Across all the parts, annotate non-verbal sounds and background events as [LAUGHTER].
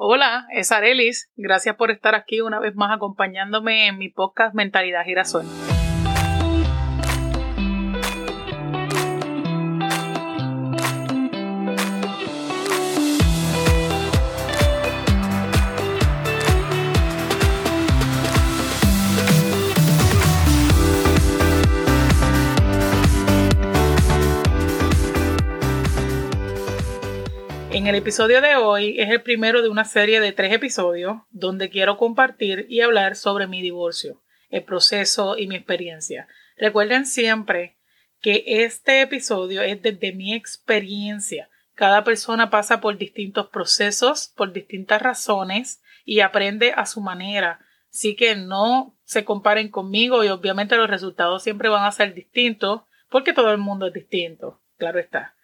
Hola, es Arelis. Gracias por estar aquí una vez más acompañándome en mi podcast Mentalidad Girasol. El episodio de hoy es el primero de una serie de tres episodios donde quiero compartir y hablar sobre mi divorcio, el proceso y mi experiencia. Recuerden siempre que este episodio es desde mi experiencia. Cada persona pasa por distintos procesos, por distintas razones y aprende a su manera. Así que no se comparen conmigo y obviamente los resultados siempre van a ser distintos porque todo el mundo es distinto. Claro está.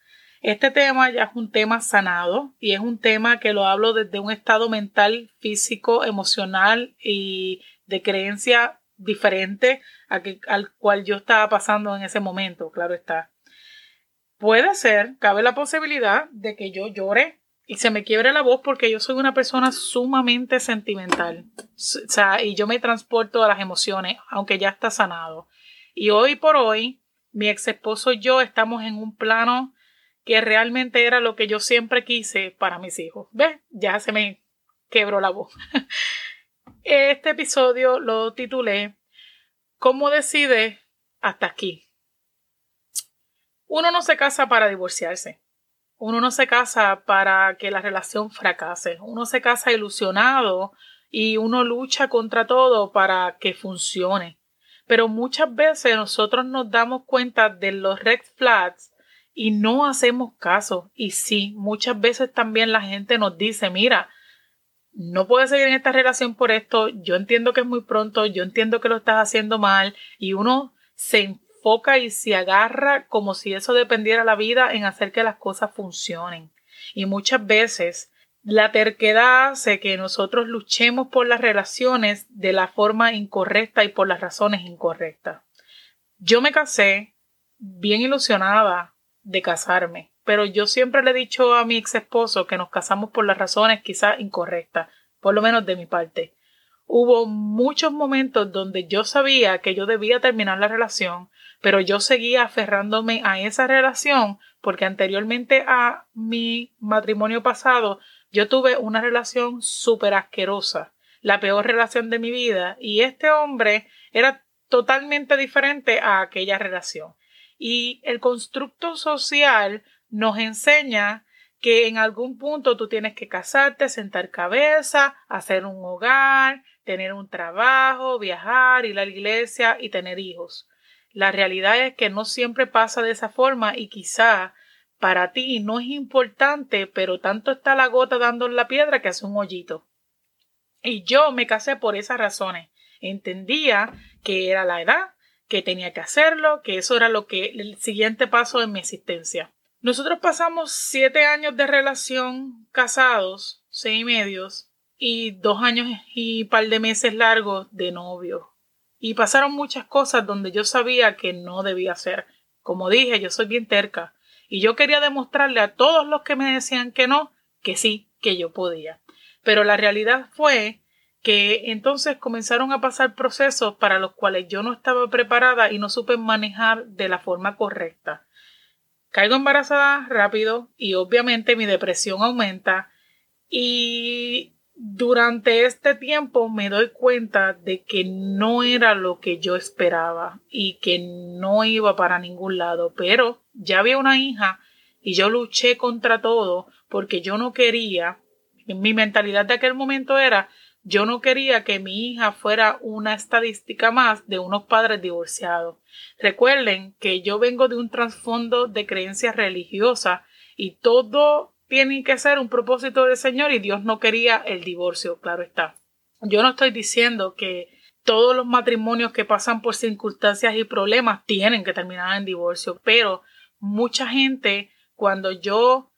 Este tema ya es un tema sanado y es un tema que lo hablo desde un estado mental, físico, emocional y de creencia diferente al cual yo estaba pasando en ese momento, claro está. Puede ser, cabe la posibilidad de que yo llore y se me quiebre la voz porque yo soy una persona sumamente sentimental. O sea, y yo me transporto a las emociones, aunque ya está sanado. Y hoy por hoy, mi ex esposo y yo estamos en un plano que realmente era lo que yo siempre quise para mis hijos. ¿Ves? Ya se me quebró la voz. [LAUGHS] Este episodio lo titulé ¿Cómo decide hasta aquí? Uno no se casa para divorciarse. Uno no se casa para que la relación fracase. Uno se casa ilusionado y uno lucha contra todo para que funcione. Pero muchas veces nosotros nos damos cuenta de los red flags y no hacemos caso. Y sí, muchas veces también la gente nos dice, mira, no puedes seguir en esta relación por esto, yo entiendo que es muy pronto, yo entiendo que lo estás haciendo mal y uno se enfoca y se agarra como si eso dependiera la vida en hacer que las cosas funcionen. Y muchas veces la terquedad hace que nosotros luchemos por las relaciones de la forma incorrecta y por las razones incorrectas. Yo me casé bien ilusionada de casarme. Pero yo siempre le he dicho a mi ex esposo que nos casamos por las razones quizás incorrectas, por lo menos de mi parte. Hubo muchos momentos donde yo sabía que yo debía terminar la relación, pero yo seguía aferrándome a esa relación porque anteriormente a mi matrimonio pasado yo tuve una relación súper asquerosa, la peor relación de mi vida, y este hombre era totalmente diferente a aquella relación. Y el constructo social nos enseña que en algún punto tú tienes que casarte, sentar cabeza, hacer un hogar, tener un trabajo, viajar, ir a la iglesia y tener hijos. La realidad es que no siempre pasa de esa forma y quizá para ti no es importante, pero tanto está la gota dando en la piedra que hace un hoyito. Y yo me casé por esas razones. Entendía que era la edad, que tenía que hacerlo, que eso era lo que el siguiente paso en mi existencia. Nosotros pasamos siete años de relación casados, seis medios, y dos años y par de meses largos de novio. Y pasaron muchas cosas donde yo sabía que no debía hacer. Como dije, yo soy bien terca. Y yo quería demostrarle a todos los que me decían que no, que sí, que yo podía. Pero la realidad fue que entonces comenzaron a pasar procesos para los cuales yo no estaba preparada y no supe manejar de la forma correcta. Caigo embarazada rápido y obviamente mi depresión aumenta y durante este tiempo me doy cuenta de que no era lo que yo esperaba y que no iba para ningún lado, pero ya había una hija y yo luché contra todo porque yo no quería, mi mentalidad de aquel momento era yo no quería que mi hija fuera una estadística más de unos padres divorciados. Recuerden que yo vengo de un trasfondo de creencias religiosas y todo tiene que ser un propósito del Señor y Dios no quería el divorcio, claro está. Yo no estoy diciendo que todos los matrimonios que pasan por circunstancias y problemas tienen que terminar en divorcio, pero mucha gente cuando yo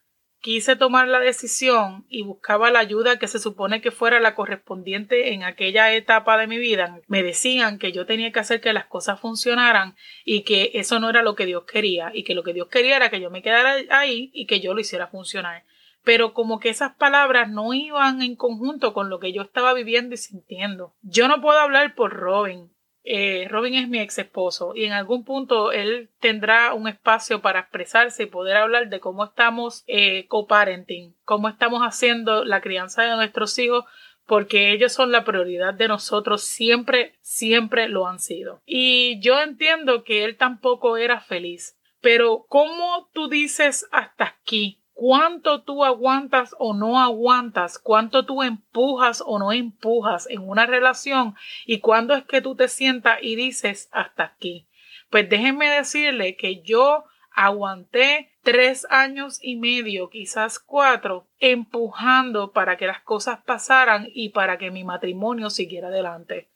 quise tomar la decisión y buscaba la ayuda que se supone que fuera la correspondiente en aquella etapa de mi vida, me decían que yo tenía que hacer que las cosas funcionaran y que eso no era lo que Dios quería y que lo que Dios quería era que yo me quedara ahí y que yo lo hiciera funcionar. pero como que esas palabras no iban en conjunto con lo que yo estaba viviendo y sintiendo. Yo no puedo hablar por Robin. Eh, Robin es mi ex esposo y en algún punto él tendrá un espacio para expresarse y poder hablar de cómo estamos eh, co-parenting, cómo estamos haciendo la crianza de nuestros hijos porque ellos son la prioridad de nosotros, siempre, siempre lo han sido. Y yo entiendo que él tampoco era feliz, pero ¿cómo tú dices hasta aquí? ¿Cuánto tú aguantas o no aguantas? ¿Cuánto tú empujas o no empujas en una relación? ¿Y cuándo es que tú te sientas y dices hasta aquí? Pues déjenme decirle que yo aguanté tres años y medio, quizás cuatro, empujando para que las cosas pasaran y para que mi matrimonio siguiera adelante.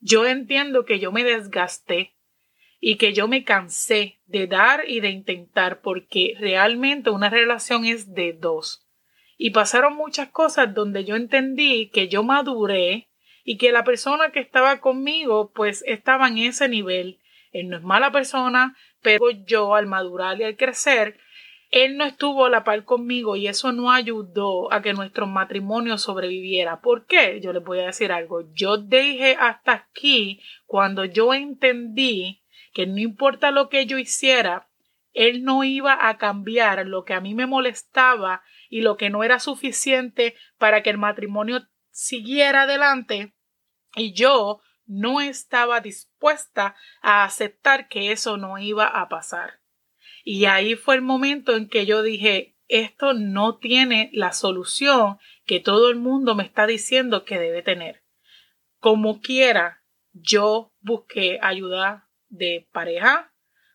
Yo entiendo que yo me desgasté y que yo me cansé de dar y de intentar porque realmente una relación es de dos. Y pasaron muchas cosas donde yo entendí que yo maduré y que la persona que estaba conmigo pues estaba en ese nivel. Él no es mala persona, pero yo al madurar y al crecer, él no estuvo a la par conmigo y eso no ayudó a que nuestro matrimonio sobreviviera. ¿Por qué? Yo les voy a decir algo. Yo dije hasta aquí cuando yo entendí que no importa lo que yo hiciera, él no iba a cambiar lo que a mí me molestaba y lo que no era suficiente para que el matrimonio siguiera adelante y yo no estaba dispuesta a aceptar que eso no iba a pasar. Y ahí fue el momento en que yo dije, esto no tiene la solución que todo el mundo me está diciendo que debe tener. Como quiera, yo busqué ayuda de pareja,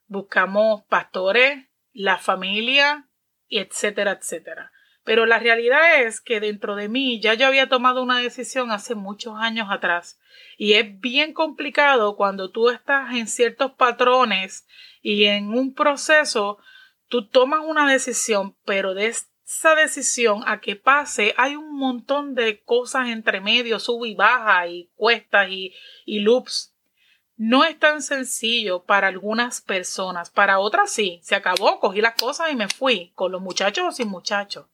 buscamos pastores, la familia, etcétera, etcétera. Pero la realidad es que dentro de mí ya yo había tomado una decisión hace muchos años atrás y es bien complicado cuando tú estás en ciertos patrones y en un proceso, tú tomas una decisión, pero de esa decisión a que pase hay un montón de cosas entre medio, sub y baja y cuestas y, y loops. No es tan sencillo para algunas personas, para otras sí, se acabó, cogí las cosas y me fui, con los muchachos o sin muchachos.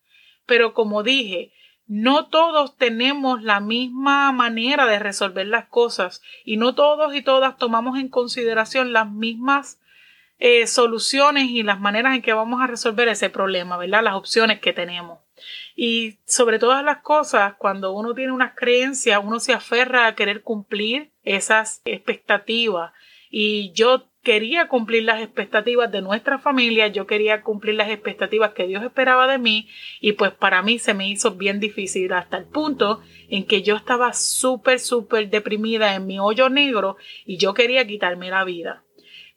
Pero como dije, no todos tenemos la misma manera de resolver las cosas y no todos y todas tomamos en consideración las mismas eh, soluciones y las maneras en que vamos a resolver ese problema, ¿verdad? Las opciones que tenemos. Y sobre todas las cosas, cuando uno tiene unas creencias, uno se aferra a querer cumplir esas expectativas. Y yo quería cumplir las expectativas de nuestra familia, yo quería cumplir las expectativas que Dios esperaba de mí y pues para mí se me hizo bien difícil hasta el punto en que yo estaba súper, súper deprimida en mi hoyo negro y yo quería quitarme la vida.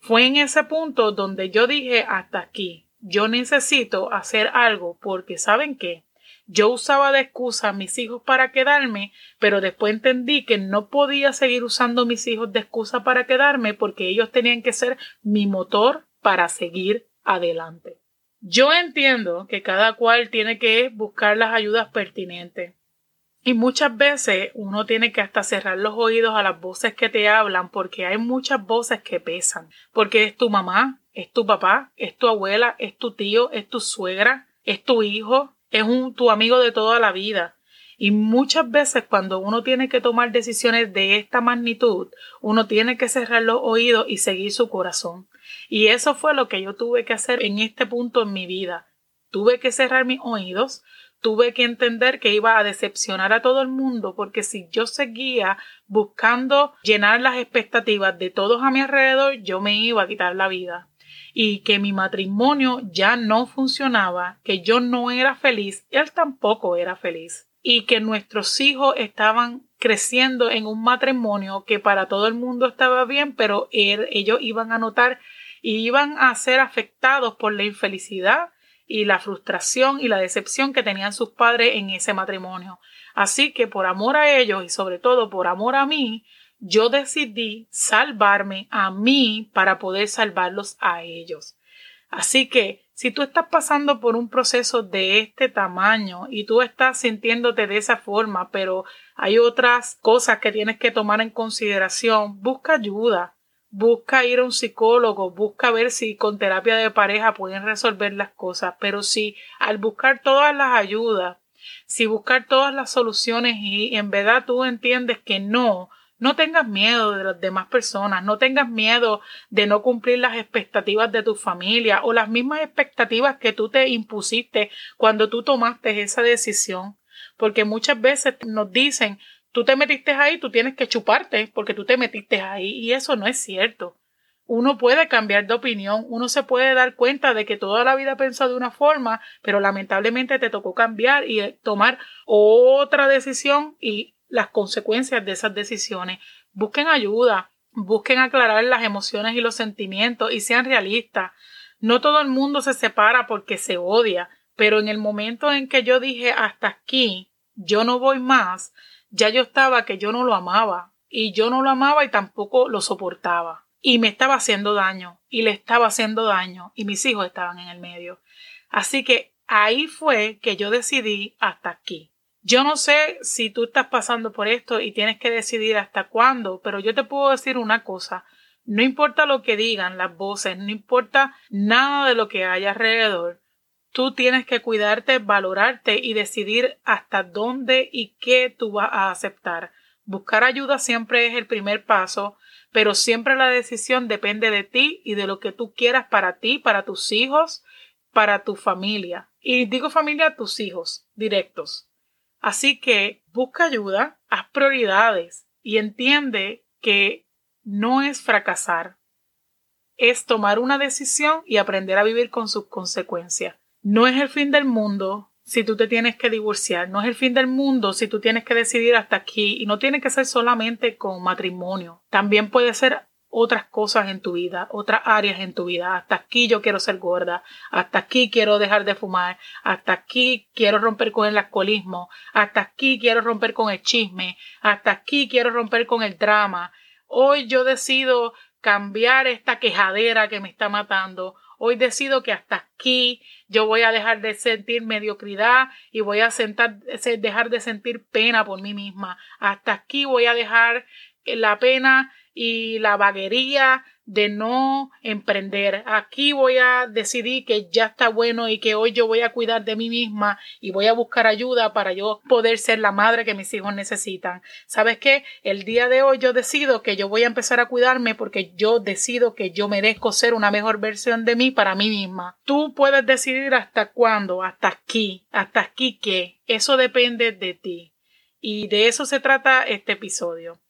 Fue en ese punto donde yo dije hasta aquí, yo necesito hacer algo porque ¿saben qué? Yo usaba de excusa a mis hijos para quedarme, pero después entendí que no podía seguir usando mis hijos de excusa para quedarme porque ellos tenían que ser mi motor para seguir adelante. Yo entiendo que cada cual tiene que buscar las ayudas pertinentes. Y muchas veces uno tiene que hasta cerrar los oídos a las voces que te hablan porque hay muchas voces que pesan. Porque es tu mamá, es tu papá, es tu abuela, es tu tío, es tu suegra, es tu hijo, es un, tu amigo de toda la vida. Y muchas veces cuando uno tiene que tomar decisiones de esta magnitud, uno tiene que cerrar los oídos y seguir su corazón. Y eso fue lo que yo tuve que hacer en este punto en mi vida. Tuve que cerrar mis oídos, tuve que entender que iba a decepcionar a todo el mundo porque si yo seguía buscando llenar las expectativas de todos a mi alrededor, yo me iba a quitar la vida y que mi matrimonio ya no funcionaba, que yo no era feliz, él tampoco era feliz y que nuestros hijos estaban creciendo en un matrimonio que para todo el mundo estaba bien, pero ellos iban a notar y iban a ser afectados por la infelicidad y la frustración y la decepción que tenían sus padres en ese matrimonio. Así que por amor a ellos y sobre todo por amor a mí, yo decidí salvarme a mí para poder salvarlos a ellos. Así que si tú estás pasando por un proceso de este tamaño y tú estás sintiéndote de esa forma, pero hay otras cosas que tienes que tomar en consideración, busca ayuda. busca ir a un psicólogo, busca ver si con terapia de pareja pueden resolver las cosas, pero si al buscar todas las ayudas, si buscar todas las soluciones y en verdad tú entiendes que no, no tengas miedo de las demás personas, no tengas miedo de no cumplir las expectativas de tu familia o las mismas expectativas que tú te impusiste cuando tú tomaste esa decisión. Porque muchas veces nos dicen, tú te metiste ahí, tú tienes que chuparte porque tú te metiste ahí y eso no es cierto. Uno puede cambiar de opinión, uno se puede dar cuenta de que toda la vida pensó de una forma, pero lamentablemente te tocó cambiar y tomar otra decisión y las consecuencias de esas decisiones. Busquen ayuda, busquen aclarar las emociones y los sentimientos y sean realistas. No todo el mundo se separa porque se odia, pero en el momento en que yo dije hasta aquí, yo no voy más, ya yo estaba que yo no lo amaba y yo no lo amaba y tampoco lo soportaba y me estaba haciendo daño y le estaba haciendo daño y mis hijos estaban en el medio. Así que ahí fue que yo decidí hasta aquí. Yo no sé si tú estás pasando por esto y tienes que decidir hasta cuándo, pero yo te puedo decir una cosa. No importa lo que digan las voces, no importa nada de lo que haya alrededor, tú tienes que cuidarte, valorarte y decidir hasta dónde y qué tú vas a aceptar. Buscar ayuda siempre es el primer paso, pero siempre la decisión depende de ti y de lo que tú quieras para ti, para tus hijos, para tu familia. Y digo familia, tus hijos directos. Así que busca ayuda, haz prioridades y entiende que no es fracasar, es tomar una decisión y aprender a vivir con sus consecuencias. No es el fin del mundo si tú te tienes que divorciar, no es el fin del mundo si tú tienes que decidir hasta aquí. Y no tiene que ser solamente con matrimonio, también puede ser otras cosas en tu vida, otras áreas en tu vida. Hasta aquí yo quiero ser gorda, hasta aquí quiero dejar de fumar, hasta aquí quiero romper con el alcoholismo, hasta aquí quiero romper con el chisme, hasta aquí quiero romper con el drama. Hoy yo decido cambiar esta quejadera que me está matando. Hoy decido que hasta aquí yo voy a dejar de sentir mediocridad y voy a sentar, dejar de sentir pena por mí misma. Hasta aquí voy a dejar la pena y la vaguería de no emprender. Aquí voy a decidir que ya está bueno y que hoy yo voy a cuidar de mí misma y voy a buscar ayuda para yo poder ser la madre que mis hijos necesitan. ¿Sabes qué? El día de hoy yo decido que yo voy a empezar a cuidarme porque yo decido que yo merezco ser una mejor versión de mí para mí misma. Tú puedes decidir hasta cuándo, hasta aquí, hasta aquí qué. Eso depende de ti. Y de eso se trata este episodio.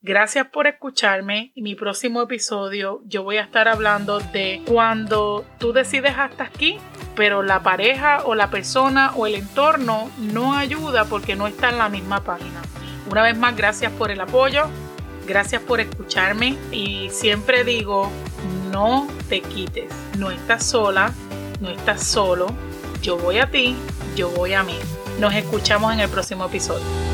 Gracias por escucharme. En mi próximo episodio yo voy a estar hablando de cuando tú decides hasta aquí, pero la pareja o la persona o el entorno no ayuda porque no está en la misma página. Una vez más, gracias por el apoyo. Gracias por escucharme y siempre digo, no te quites. No estás sola, no estás solo. Yo voy a ti, yo voy a mí. Nos escuchamos en el próximo episodio.